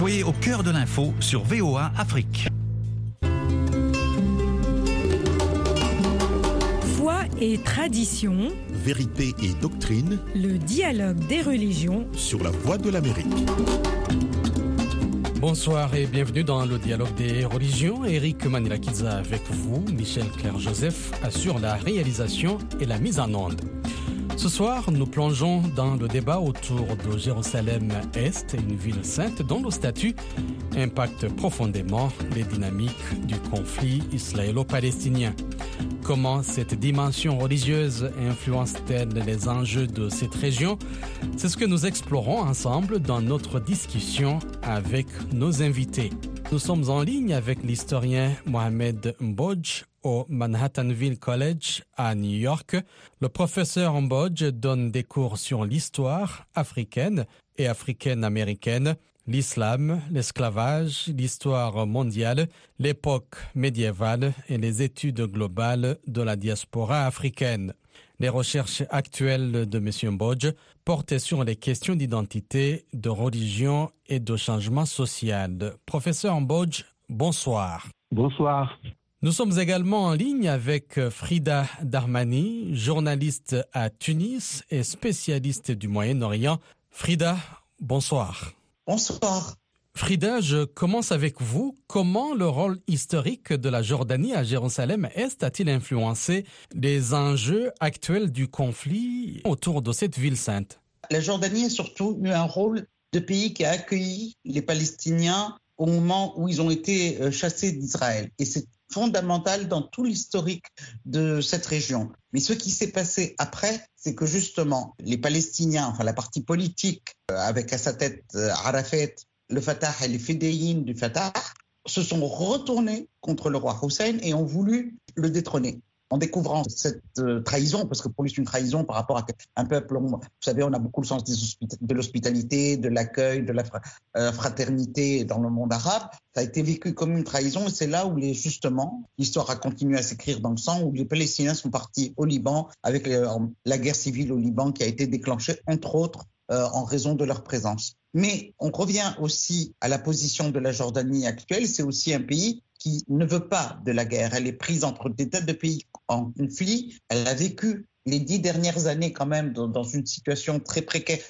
Soyez au cœur de l'info sur VOA Afrique. Foi et tradition, Vérité et doctrine le dialogue des religions. sur la voie de l'Amérique. Bonsoir et bienvenue dans le dialogue des religions. Eric Manilakiza avec vous. Michel Claire-Joseph assure la réalisation et la mise en onde. Ce soir, nous plongeons dans le débat autour de Jérusalem-Est, une ville sainte dont le statut impacte profondément les dynamiques du conflit israélo-palestinien. Comment cette dimension religieuse influence-t-elle les enjeux de cette région? C'est ce que nous explorons ensemble dans notre discussion avec nos invités. Nous sommes en ligne avec l'historien Mohamed Mbodj au Manhattanville College à New York. Le professeur Mbodj donne des cours sur l'histoire africaine et africaine-américaine, l'islam, l'esclavage, l'histoire mondiale, l'époque médiévale et les études globales de la diaspora africaine. Les recherches actuelles de M. Mbodj portaient sur les questions d'identité, de religion et de changement social. Professeur Mbodj, bonsoir. Bonsoir. Nous sommes également en ligne avec Frida Darmani, journaliste à Tunis et spécialiste du Moyen-Orient. Frida, bonsoir. Bonsoir. Frida, je commence avec vous. Comment le rôle historique de la Jordanie à Jérusalem-Est a-t-il influencé les enjeux actuels du conflit autour de cette ville sainte? La Jordanie a surtout eu un rôle de pays qui a accueilli les Palestiniens au moment où ils ont été euh, chassés d'Israël. Et c'est fondamental dans tout l'historique de cette région. Mais ce qui s'est passé après, c'est que justement, les Palestiniens, enfin la partie politique, euh, avec à sa tête euh, Arafat, le Fatah et les fédéines du Fatah, se sont retournés contre le roi Hussein et ont voulu le détrôner. En découvrant cette euh, trahison, parce que pour lui c'est une trahison par rapport à un peuple, on- vous savez, on a beaucoup le sens de l'hospitalité, de l'accueil, de la euh, fraternité dans le monde arabe, ça a été vécu comme une trahison et c'est là où justement l'histoire a continué à s'écrire dans le sang, où les Palestiniens sont partis au Liban avec le- la guerre civile au Liban qui a été déclenchée entre autres euh, en raison de leur présence. Mais on revient aussi à la position de la Jordanie actuelle, c'est aussi un pays qui ne veut pas de la guerre. Elle est prise entre des tas de pays en conflit. Elle a vécu les dix dernières années quand même dans, une situation très précaire,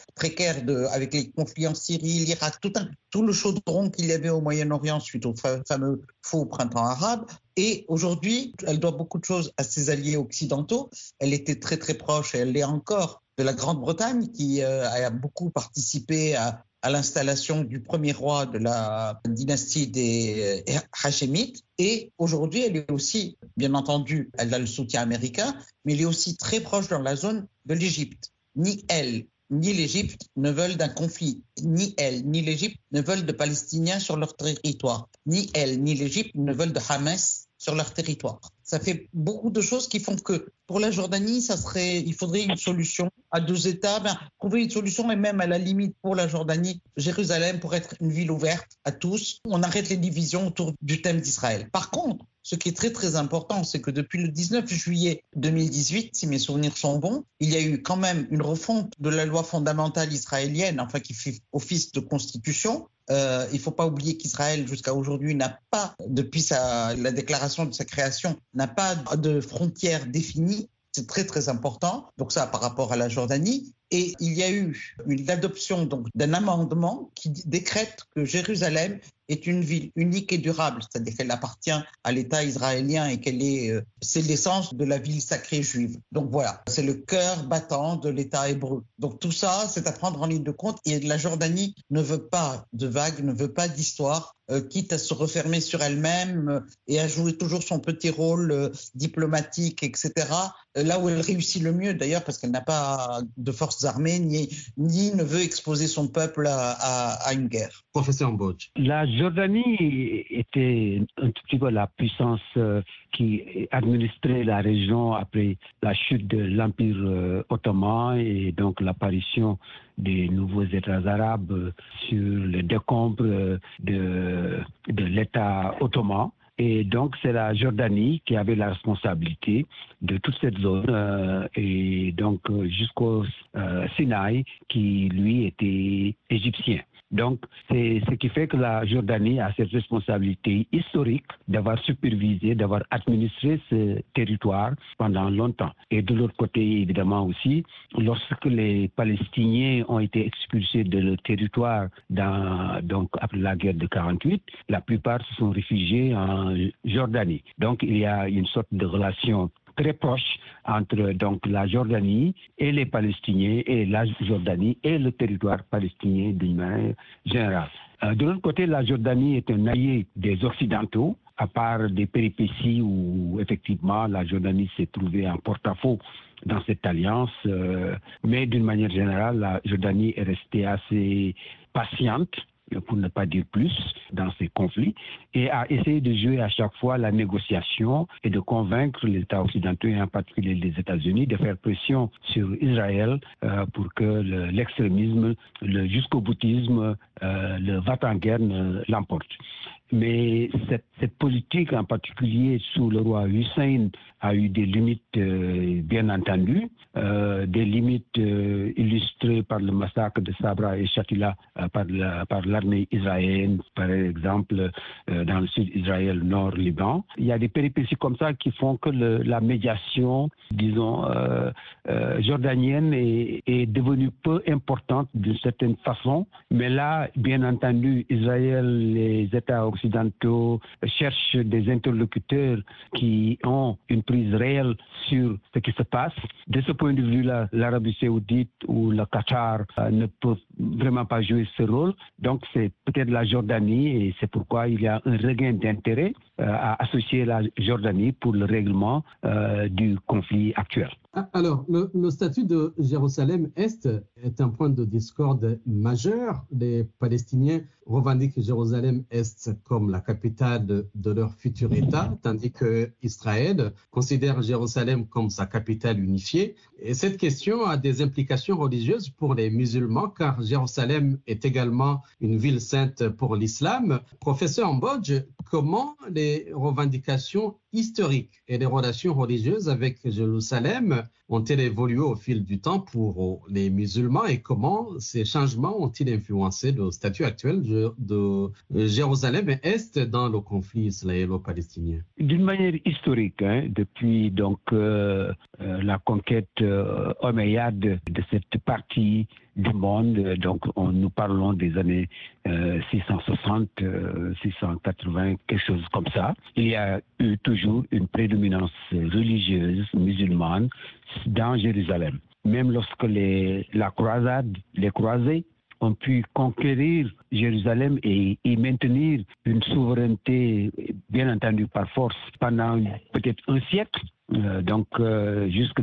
avec les conflits en Syrie, l'Irak, tout, le chaudron qu'il y avait au Moyen-Orient suite au fa- fameux faux printemps arabe. Et aujourd'hui, elle doit beaucoup de choses à ses alliés occidentaux. Elle était très très proche, et elle l'est encore, de la Grande-Bretagne qui euh, a beaucoup participé à, à l'installation du premier roi de la dynastie des euh, Hachémites. Et aujourd'hui, elle est aussi, bien entendu, elle a le soutien américain, mais elle est aussi très proche dans la zone de l'Égypte. Ni elle, ni l'Égypte ne veulent d'un conflit. Ni elle, ni l'Égypte ne veulent de Palestiniens sur leur territoire. Ni elle, ni l'Égypte ne veulent de Hamas sur leur territoire. Ça fait beaucoup de choses qui font que pour la Jordanie, ça serait, il faudrait une solution à deux États, ben, trouver une solution et même à la limite pour la Jordanie, Jérusalem pour être une ville ouverte à tous. On arrête les divisions autour du thème d'Israël. Par contre, ce qui est très très important, c'est que depuis le 19 juillet 2018, si mes souvenirs sont bons, il y a eu quand même une refonte de la loi fondamentale israélienne, enfin qui fait office de constitution. Euh, il ne faut pas oublier qu'Israël, jusqu'à aujourd'hui, n'a pas, depuis la déclaration de sa création, n'a pas de frontières définies. C'est très très important. Donc ça par rapport à la Jordanie. Et il y a eu l'adoption donc d'un amendement qui décrète que Jérusalem est une ville unique et durable, c'est-à-dire qu'elle appartient à l'État israélien et qu'elle est, euh, c'est l'essence de la ville sacrée juive. Donc voilà, c'est le cœur battant de l'État hébreu. Donc tout ça, c'est à prendre en ligne de compte. Et la Jordanie ne veut pas de vagues, ne veut pas d'histoire, euh, quitte à se refermer sur elle-même euh, et à jouer toujours son petit rôle diplomatique, etc. Là où elle réussit le mieux, d'ailleurs, parce qu'elle n'a pas de forces armées, ni, ni ne veut exposer son peuple à, à- à une guerre. Professeur Mbodj. La Jordanie était un tout petit peu la puissance euh, qui administrait la région après la chute de l'Empire euh, ottoman et donc l'apparition des nouveaux États arabes euh, sur le décombre euh, de, de l'État ottoman. Et donc, c'est la Jordanie qui avait la responsabilité de toute cette zone, euh, et donc euh, jusqu'au euh, Sinaï, qui lui était égyptien. Donc, c'est ce qui fait que la Jordanie a cette responsabilité historique d'avoir supervisé, d'avoir administré ce territoire pendant longtemps. Et de l'autre côté, évidemment aussi, lorsque les Palestiniens ont été expulsés de leur territoire donc, après la guerre de 48, la plupart se sont réfugiés en Jordanie. Donc, il y a une sorte de relation très proche entre donc la Jordanie et les Palestiniens et la Jordanie et le territoire palestinien d'une manière générale. Euh, de l'autre côté, la Jordanie est un allié des Occidentaux, à part des péripéties où effectivement la Jordanie s'est trouvée en porte-à-faux dans cette alliance. Euh, mais d'une manière générale, la Jordanie est restée assez patiente pour ne pas dire plus, dans ces conflits, et a essayé de jouer à chaque fois la négociation et de convaincre les États occidentaux, et en particulier les États-Unis, de faire pression sur Israël euh, pour que l'extrémisme, le, jusqu'au boutisme, euh, le va-t-en-guerre l'emporte. Mais cette, politique, en particulier sous le roi Hussein, a eu des limites, euh, bien entendu, euh, des limites euh, illustrées par le massacre de Sabra et Shatila par, la, par l'armée israélienne, par exemple, dans le sud Israël, nord Liban. Il y a des péripéties comme ça qui font que la médiation, disons, jordanienne est, est devenue peu importante d'une certaine façon. Mais là, bien entendu, Israël, les États occidentaux cherchent des interlocuteurs qui ont une prise réelle sur ce qui se passe. De ce point de vue-là, l'Arabie saoudite ou le Qatar euh, ne peuvent vraiment pas jouer ce rôle. Donc c'est peut-être la Jordanie et c'est pourquoi il y a un regain d'intérêt euh, à associer la Jordanie pour le règlement euh, du conflit actuel. Ah, alors, le, le, statut de Jérusalem-Est est un point de discorde majeur. Les Palestiniens revendiquent Jérusalem-Est comme la capitale de, de, leur futur État, tandis que Israël considère Jérusalem comme sa capitale unifiée. Et cette question a des implications religieuses pour les musulmans, car Jérusalem est également une ville sainte pour l'islam. Professeur Mbodj, comment les revendications historiques et les relations religieuses avec Jérusalem yeah. Ont-elles évolué au fil du temps pour les musulmans et comment ces changements ont-ils influencé le statut actuel de, de Jérusalem-Est dans le conflit israélo-palestinien? D'une manière historique, hein, depuis donc euh, euh, la conquête euh, omeyyade de cette partie du monde. Donc, on, nous parlons des années euh, 660, euh, 680, quelque chose comme ça. Il y a eu toujours une prédominance religieuse musulmane dans Jérusalem. Même lorsque la croisade, les croisés ont pu conquérir Jérusalem et y maintenir une souveraineté, bien entendu par force, pendant peut-être un siècle, euh, donc euh, jusqu'au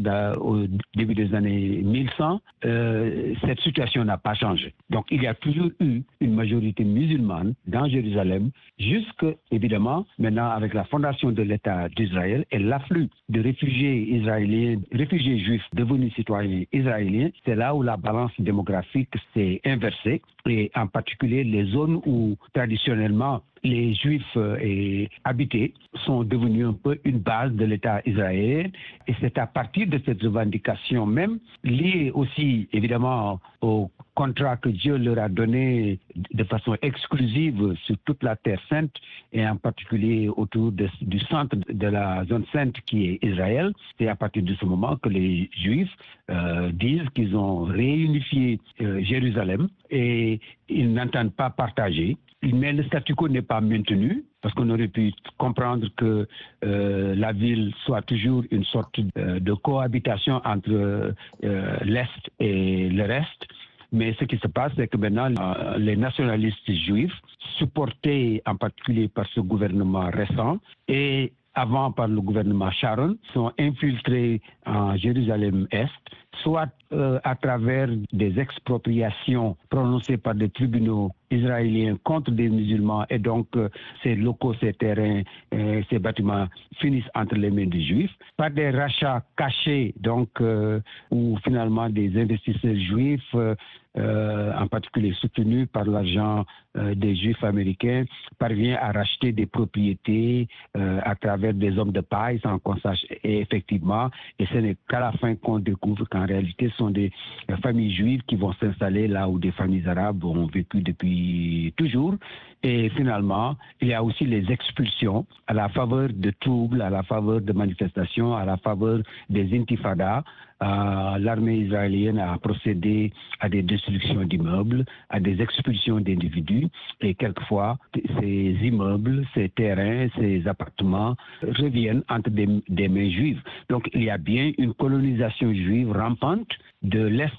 début des années 1100, euh, cette situation n'a pas changé. Donc il y a toujours eu une majorité musulmane dans Jérusalem, jusque évidemment maintenant avec la fondation de l'État d'Israël et l'afflux de réfugiés israéliens, réfugiés juifs devenus citoyens israéliens, c'est là où la balance démographique s'est inversée et en particulier les zones où traditionnellement les Juifs et habités sont devenus un peu une base de l'État israélien. Et c'est à partir de cette revendication même, liée aussi évidemment au contrat que Dieu leur a donné de façon exclusive sur toute la Terre sainte et en particulier autour du centre de la zone sainte qui est Israël. C'est à partir de ce moment que les Juifs euh, disent qu'ils ont réunifié euh, Jérusalem et ils n'entendent pas partager. Mais le statu quo n'est pas maintenu parce qu'on aurait pu comprendre que euh, la ville soit toujours une sorte de, de cohabitation entre euh, l'Est et le reste. Mais ce qui se passe, c'est que maintenant, euh, les nationalistes juifs, supportés en particulier par ce gouvernement récent et avant par le gouvernement Sharon, sont infiltrés en Jérusalem-Est, soit euh, à travers des expropriations prononcées par des tribunaux israéliens contre des musulmans et donc euh, ces locaux, ces terrains, euh, ces bâtiments finissent entre les mains des juifs, par des rachats cachés donc où finalement des investisseurs juifs euh, en particulier soutenu par l'argent euh, des Juifs américains, parvient à racheter des propriétés euh, à travers des hommes de paille sans qu'on sache et effectivement. Et ce n'est qu'à la fin qu'on découvre qu'en réalité, ce sont des familles juives qui vont s'installer là où des familles arabes ont vécu depuis toujours. Et finalement, il y a aussi les expulsions à la faveur de troubles, à la faveur de manifestations, à la faveur des intifadas. L'armée israélienne a procédé à des destructions d'immeubles, à des expulsions d'individus. Et quelquefois, ces immeubles, ces terrains, ces appartements reviennent entre des mains juives. Donc il y a bien une colonisation juive rampante de l'Est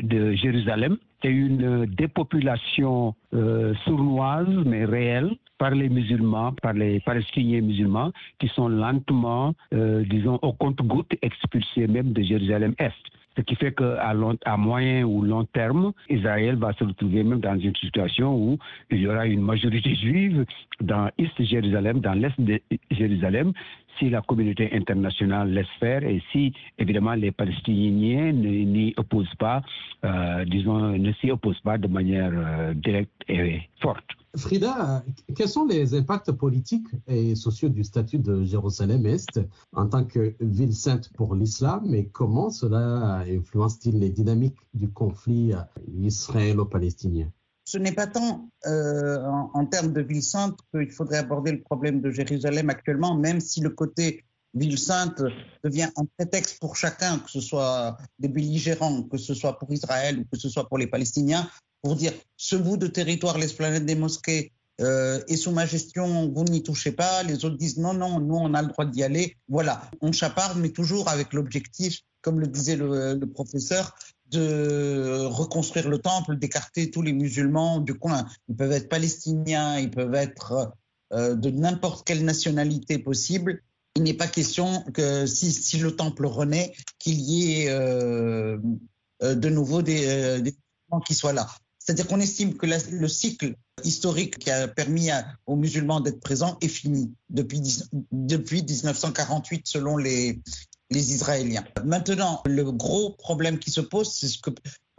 de Jérusalem et une dépopulation euh, sournoise mais réelle par les musulmans, par les palestiniens musulmans qui sont lentement, euh, disons, au compte-goutte expulsés même de Jérusalem-Est. Ce qui fait qu'à moyen ou long terme, Israël va se retrouver même dans une situation où il y aura une majorité juive dans l'Est Jérusalem, dans l'Est de Jérusalem, si la communauté internationale laisse faire et si, évidemment, les Palestiniens n'y opposent pas, euh, disons, ne s'y opposent pas de manière euh, directe et forte. Frida, quels sont les impacts politiques et sociaux du statut de Jérusalem-Est en tant que ville sainte pour l'islam et comment cela influence-t-il les dynamiques du conflit israélo-palestinien? Ce n'est pas tant euh, en, termes de ville sainte qu'il faudrait aborder le problème de Jérusalem actuellement, même si le côté ville sainte devient un prétexte pour chacun, que ce soit des belligérants, que ce soit pour Israël ou que ce soit pour les Palestiniens, pour dire ce bout de territoire, l'esplanade des mosquées, euh, est sous ma gestion, vous n'y touchez pas. Les autres disent non, non, nous on a le droit d'y aller. Voilà, on chaparde, mais toujours avec l'objectif, comme le disait le, professeur, de reconstruire le temple, d'écarter tous les musulmans du coin. Ils peuvent être palestiniens, ils peuvent être euh, de n'importe quelle nationalité possible. Il n'est pas question que si, le temple renaît, qu'il y ait euh, euh de nouveau des, des qui soient là. C'est-à-dire qu'on estime que le cycle historique qui a permis aux musulmans d'être présents est fini depuis 1948 selon les, les Israéliens. Maintenant, le gros problème qui se pose, c'est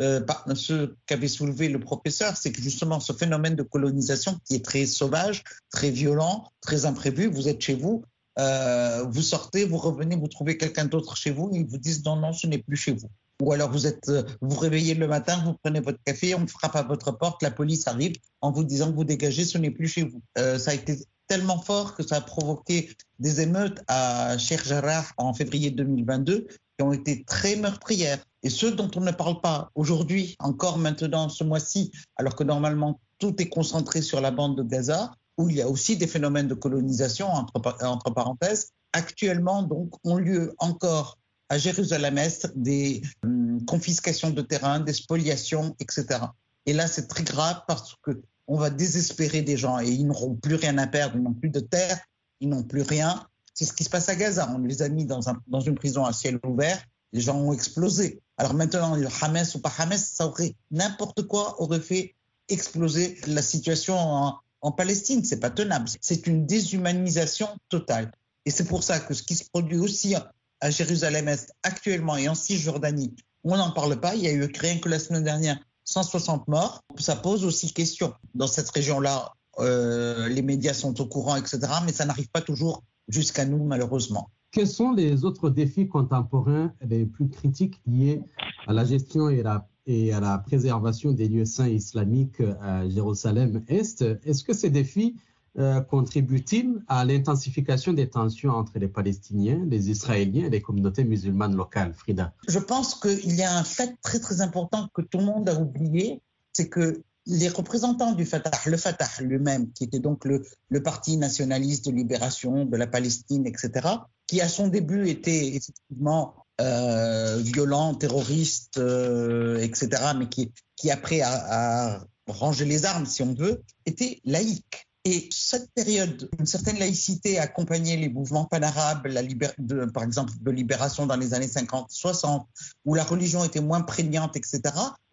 euh, ce qu'avait soulevé le professeur, c'est que justement ce phénomène de colonisation qui est très sauvage, très violent, très imprévu, vous êtes chez vous, euh, vous sortez, vous revenez, vous trouvez quelqu'un d'autre chez vous, ils vous disent non, non, ce n'est plus chez vous. Ou alors vous êtes, euh, vous réveillez le matin, vous prenez votre café, on frappe à votre porte, la police arrive en vous disant que vous dégagez, ce n'est plus chez vous. Ça a été tellement fort que ça a provoqué des émeutes à Sheikh Jarrah en février 2022 qui ont été très meurtrières. Et ceux dont on ne parle pas aujourd'hui, encore maintenant, ce mois-ci, alors que normalement tout est concentré sur la bande de Gaza, où il y a aussi des phénomènes de colonisation, entre, parenthèses, actuellement donc ont lieu encore à Jérusalem-Est des hum, confiscations de terrain, des spoliations, etc. Et là, c'est très grave parce que on va désespérer des gens et ils n'auront plus rien à perdre, ils n'ont plus de terre, ils n'ont plus rien. C'est ce qui se passe à Gaza. On les a mis dans, un, dans une prison à ciel ouvert, les gens ont explosé. Alors maintenant, Hamas ou pas Hamas, ça aurait n'importe quoi aurait fait exploser la situation en, en Palestine. C'est pas tenable. C'est une déshumanisation totale. Et c'est pour ça que ce qui se produit aussi à Jérusalem-Est actuellement et en Cisjordanie, on n'en parle pas. Il y a eu rien que la semaine dernière 160 morts. Ça pose aussi question. Dans cette région-là, euh, les médias sont au courant, etc., mais ça n'arrive pas toujours jusqu'à nous, malheureusement. Quels sont les autres défis contemporains les plus critiques liés à la gestion et, à la préservation des lieux saints islamiques à Jérusalem-Est? Est-ce que ces défis euh, contribue-t-il à l'intensification des tensions entre les Palestiniens, les Israéliens et les communautés musulmanes locales, Frida? Je pense qu'il y a un fait très très important que tout le monde a oublié, c'est que les représentants du Fatah, le Fatah lui-même, qui était donc le, parti nationaliste de libération de la Palestine, etc., qui à son début était effectivement euh, violent, terroriste, euh, etc., mais qui, qui après a, a rangé les armes, si on veut, était laïque. Et cette période, une certaine laïcité a accompagné les mouvements panarabes, par exemple de libération dans les années 50-60, où la religion était moins prégnante, etc.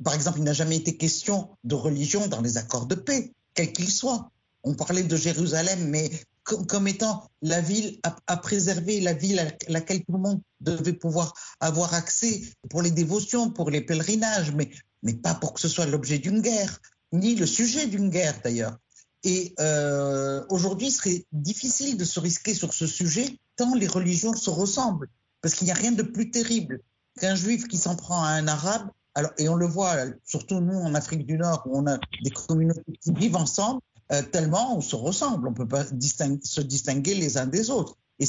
Par exemple, il n'a jamais été question de religion dans les accords de paix, quels qu'ils soient. On parlait de Jérusalem, mais comme, étant la ville à, préserver, la ville à laquelle tout le monde devait pouvoir avoir accès pour les dévotions, pour les pèlerinages, mais pas pour que ce soit l'objet d'une guerre, ni le sujet d'une guerre d'ailleurs. Et euh, aujourd'hui, il serait difficile de se risquer sur ce sujet tant les religions se ressemblent. Parce qu'il n'y a rien de plus terrible qu'un juif qui s'en prend à un arabe. Alors, et on le voit, surtout nous en Afrique du Nord, où on a des communautés qui vivent ensemble, euh, tellement on se ressemble, on ne peut pas se distinguer les uns des autres. Et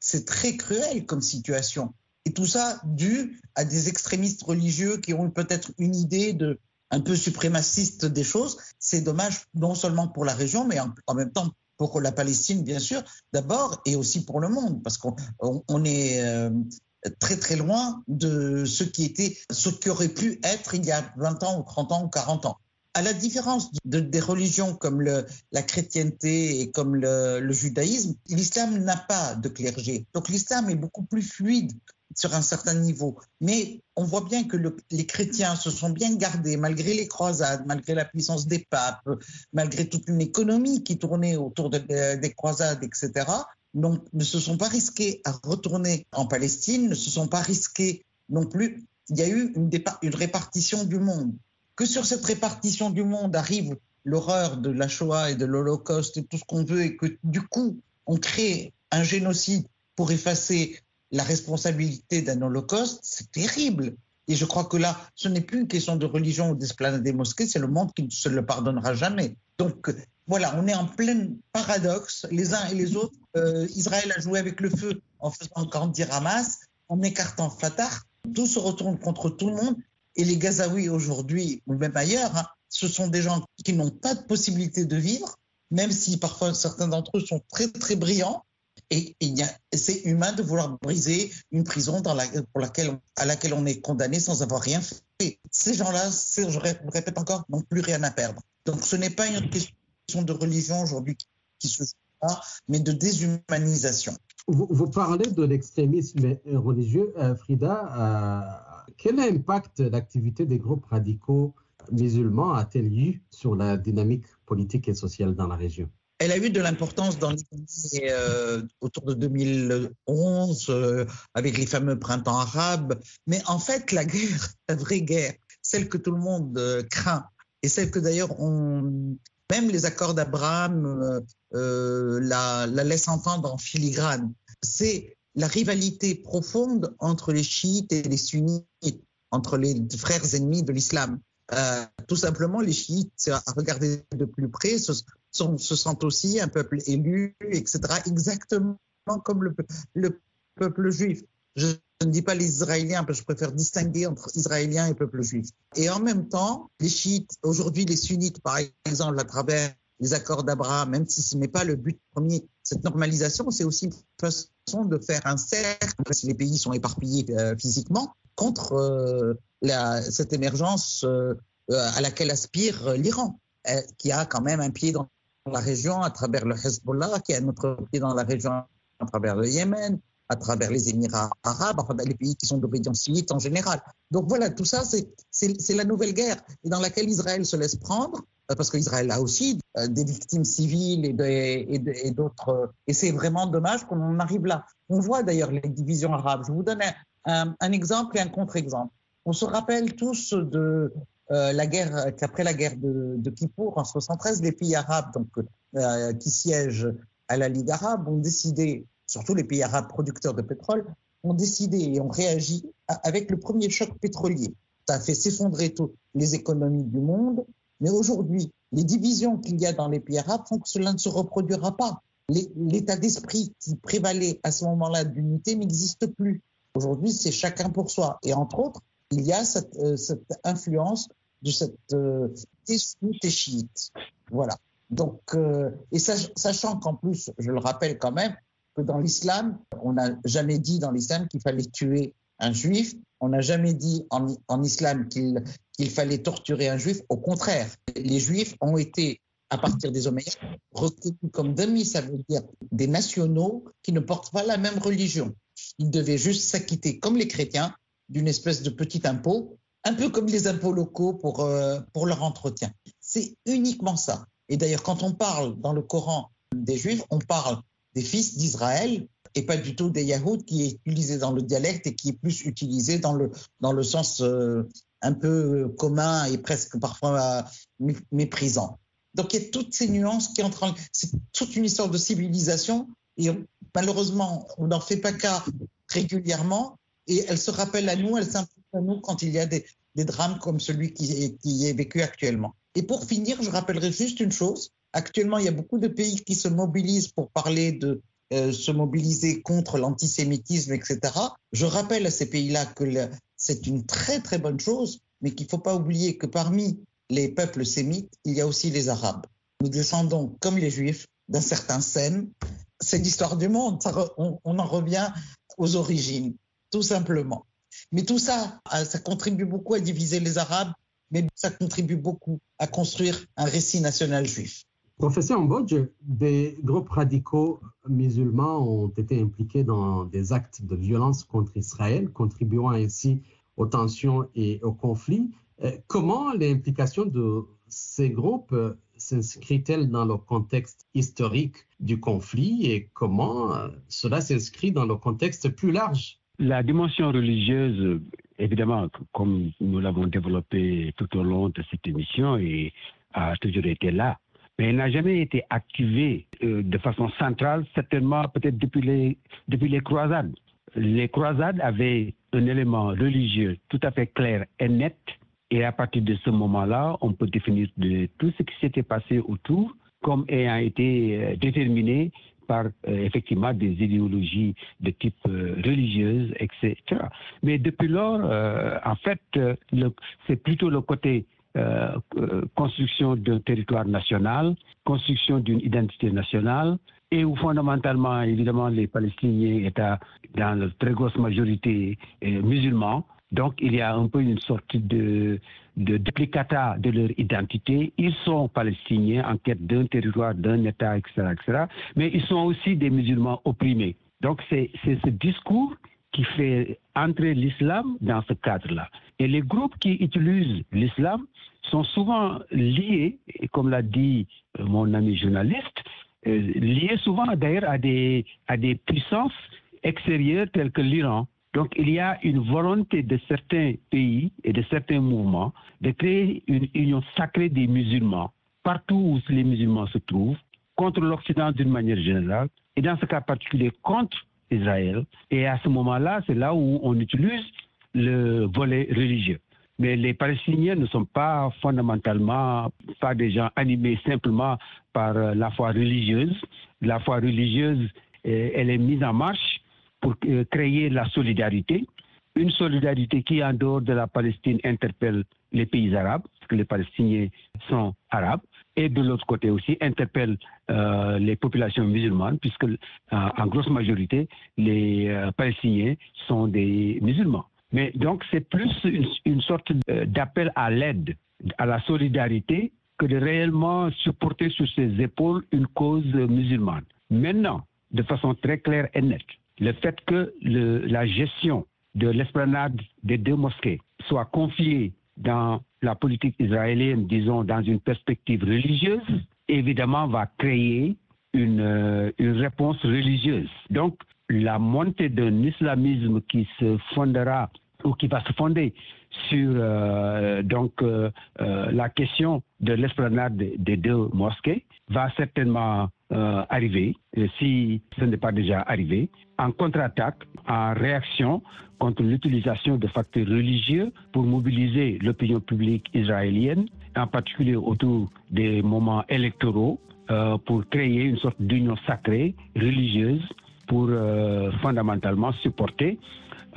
c'est très cruel comme situation. Et tout ça dû à des extrémistes religieux qui ont peut-être une idée de, un peu suprémaciste des choses. C'est dommage non seulement pour la région, mais en, même temps pour la Palestine, bien sûr, d'abord, et aussi pour le monde, parce qu'on on, est euh, très très loin de ce qui était, ce qui aurait pu être il y a 20 ans ou 30 ans ou 40 ans. À la différence de, des religions comme la chrétienté et comme le judaïsme, l'islam n'a pas de clergé. Donc l'islam est beaucoup plus fluide sur un certain niveau. Mais on voit bien que les chrétiens se sont bien gardés, malgré les croisades, malgré la puissance des papes, malgré toute une économie qui tournait autour des croisades, etc. Donc, ne se sont pas risqués à retourner en Palestine, ne se sont pas risqués non plus. Il y a eu une répartition du monde. Que sur cette répartition du monde arrive l'horreur de la Shoah et de l'Holocauste et tout ce qu'on veut, et que du coup, on crée un génocide pour effacer la responsabilité d'un holocauste, c'est terrible. Et je crois que là, ce n'est plus une question de religion ou d'esplanade des mosquées, c'est le monde qui ne se le pardonnera jamais. Donc voilà, on est en plein paradoxe, les uns et les autres. Euh, Israël a joué avec le feu en faisant grandir Hamas, en écartant Fatah. Tout se retourne contre tout le monde. Et les Gazaouis aujourd'hui, ou même ailleurs, hein, ce sont des gens qui n'ont pas de possibilité de vivre, même si parfois certains d'entre eux sont très très brillants. Et, c'est humain de vouloir briser une prison pour laquelle, à laquelle on est condamné sans avoir rien fait. Ces gens-là, je répète encore, n'ont plus rien à perdre. Donc ce n'est pas une question de religion aujourd'hui qui se joue mais de déshumanisation. Vous, parlez de l'extrémisme religieux, euh, Frida. Euh, quel impact l'activité des groupes radicaux musulmans a-t-elle eu sur la dynamique politique et sociale dans la région? Elle a eu de l'importance dans les euh, autour de 2011 euh, avec les fameux printemps arabes. Mais en fait, la guerre, la vraie guerre, celle que tout le monde euh, craint et celle que d'ailleurs on, même les accords d'Abraham la, la laissent entendre en filigrane, c'est la rivalité profonde entre les chiites et les sunnites, entre les frères ennemis de l'islam. Euh, tout simplement, les chiites, à regarder de plus près, se, se sentent aussi un peuple élu, etc., exactement comme le, le peuple juif. Je ne dis pas les Israéliens, parce que je préfère distinguer entre Israéliens et peuple juif. Et en même temps, les chiites, aujourd'hui les sunnites, par exemple, à travers les accords d'Abraham, même si ce n'est pas le but premier, cette normalisation, c'est aussi une façon de faire un cercle, si les pays sont éparpillés euh, physiquement, contre euh, cette émergence euh, à laquelle aspire l'Iran, qui a quand même un pied dans la région à travers le Hezbollah, qui un autre pied dans la région à travers le Yémen, à travers les Émirats arabes, enfin, les pays qui sont d'obédience sunnite en général. Donc voilà, tout ça, c'est la nouvelle guerre dans laquelle Israël se laisse prendre, parce qu'Israël a aussi des victimes civiles et d'autres. Et c'est vraiment dommage qu'on en arrive là. On voit d'ailleurs les divisions arabes. Je vous donne un exemple et un contre-exemple. On se rappelle tous de euh, la guerre, qu'après la guerre de, de Kippour en 73, les pays arabes donc, euh, qui siègent à la Ligue arabe ont décidé, surtout les pays arabes producteurs de pétrole, ont décidé et ont réagi avec le premier choc pétrolier. Ça a fait s'effondrer toutes les économies du monde, mais aujourd'hui, les divisions qu'il y a dans les pays arabes font que cela ne se reproduira pas. L'état d'esprit qui prévalait à ce moment-là d'unité n'existe plus. Aujourd'hui, c'est chacun pour soi. Et entre autres, il y a cette, euh, influence de cette euh, chiite. Voilà. Donc, euh, et sachant qu'en plus, je le rappelle quand même, que dans l'islam, on n'a jamais dit dans l'islam qu'il fallait tuer un juif, on n'a jamais dit en, en islam qu'il fallait torturer un juif. Au contraire, les juifs ont été, à partir des Omeyyades, reconnus comme demi, ça veut dire des nationaux qui ne portent pas la même religion. Ils devaient juste s'acquitter, comme les chrétiens, d'une espèce de petit impôt, un peu comme les impôts locaux pour, euh, pour leur entretien. C'est uniquement ça. Et d'ailleurs, quand on parle dans le Coran des Juifs, on parle des fils d'Israël et pas du tout des Yahoud qui est utilisé dans le dialecte et qui est plus utilisé dans le, dans le sens euh, un peu commun et presque parfois méprisant. Donc il y a toutes ces nuances qui entrent en... C'est toute une histoire de civilisation et malheureusement, on n'en fait pas cas régulièrement et elle se rappelle à nous, elle nous quand il y a des, drames comme celui qui est, vécu actuellement. Et pour finir, je rappellerai juste une chose. Actuellement, il y a beaucoup de pays qui se mobilisent pour parler de euh, se mobiliser contre l'antisémitisme, etc. Je rappelle à ces pays-là que c'est une très très bonne chose, mais qu'il ne faut pas oublier que parmi les peuples sémites, il y a aussi les Arabes. Nous descendons, comme les Juifs, d'un certain Sem. C'est l'histoire du monde. on, en revient aux origines, tout simplement. Mais tout ça, euh, ça contribue beaucoup à diviser les Arabes, mais ça contribue beaucoup à construire un récit national juif. Professeur Mbodge, des groupes radicaux musulmans ont été impliqués dans des actes de violence contre Israël, contribuant ainsi aux tensions et aux conflits. Euh, comment l'implication de ces groupes s'inscrit-elle dans le contexte historique du conflit et comment euh, cela s'inscrit dans le contexte plus large La dimension religieuse, évidemment, comme nous l'avons développé tout au long de cette émission, et a toujours été là. Mais elle n'a jamais été activée euh, de façon centrale, certainement peut-être depuis les, croisades. Les croisades avaient un élément religieux tout à fait clair et net et à partir de ce moment-là, on peut définir tout ce qui s'était passé autour comme ayant été euh, déterminé par euh, effectivement des idéologies de type euh, religieuse, etc. Mais depuis lors, en fait, c'est plutôt le côté construction d'un territoire national, construction d'une identité nationale, et où fondamentalement, évidemment, les Palestiniens étaient dans la très grosse majorité musulmans, donc, il y a un peu une sorte de, de duplicata de leur identité. Ils sont palestiniens en quête d'un territoire, d'un État, etc., etc. Mais ils sont aussi des musulmans opprimés. Donc, c'est ce discours qui fait entrer l'islam dans ce cadre-là. Et les groupes qui utilisent l'islam sont souvent liés, comme l'a dit euh, mon ami journaliste, euh, liés souvent d'ailleurs à des, à des puissances extérieures telles que l'Iran, donc il y a une volonté de certains pays et de certains mouvements de créer une union sacrée des musulmans partout où les musulmans se trouvent, contre l'Occident d'une manière générale, et dans ce cas particulier contre Israël. Et à ce moment-là, c'est là où on utilise le volet religieux. Mais les Palestiniens ne sont pas fondamentalement pas des gens animés simplement par la foi religieuse. La foi religieuse, elle est mise en marche pour euh, créer la solidarité, une solidarité qui, en dehors de la Palestine, interpelle les pays arabes, parce que les Palestiniens sont arabes, et de l'autre côté aussi interpelle euh, les populations musulmanes, puisque euh, en grosse majorité, les Palestiniens sont des musulmans. Mais donc c'est plus une, une sorte d'appel à l'aide, à la solidarité, que de réellement supporter sur ses épaules une cause musulmane. Maintenant, de façon très claire et nette, le fait que la gestion de l'esplanade des deux mosquées soit confiée dans la politique israélienne, disons, dans une perspective religieuse, évidemment va créer une, euh, réponse religieuse. Donc, la montée d'un islamisme qui se fondera ou qui va se fonder sur euh, donc euh, la question de l'esplanade des deux mosquées va certainement euh, arriver, si ce n'est pas déjà arrivé, en contre-attaque, en réaction contre l'utilisation de facteurs religieux pour mobiliser l'opinion publique israélienne, en particulier autour des moments électoraux, euh, pour créer une sorte d'union sacrée, religieuse, pour euh, fondamentalement supporter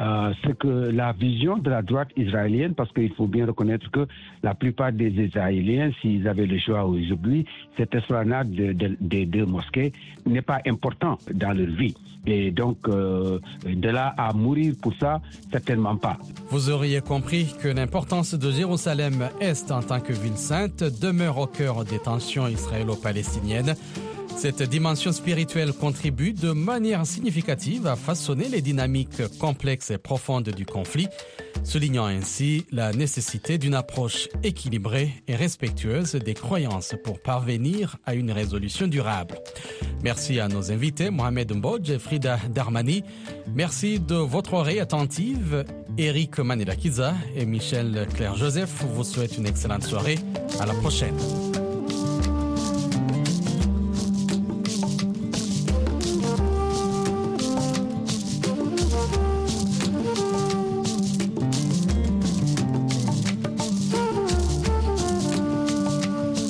euh, c'est que la vision de la droite israélienne, parce qu'il faut bien reconnaître que la plupart des Israéliens, s'ils avaient le choix aujourd'hui, cette esplanade des deux mosquées n'est pas important dans leur vie. Et donc, euh, de là à mourir pour ça, certainement pas. Vous auriez compris que l'importance de Jérusalem-Est en tant que ville sainte demeure au cœur des tensions israélo-palestiniennes. Cette dimension spirituelle contribue de manière significative à façonner les dynamiques complexes et profondes du conflit, soulignant ainsi la nécessité d'une approche équilibrée et respectueuse des croyances pour parvenir à une résolution durable. Merci à nos invités, Mohamed Mbodj et Frida Darmani. Merci de votre oreille attentive Eric Manila Kiza et Michel Claire Joseph vous souhaitent une excellente soirée. À la prochaine.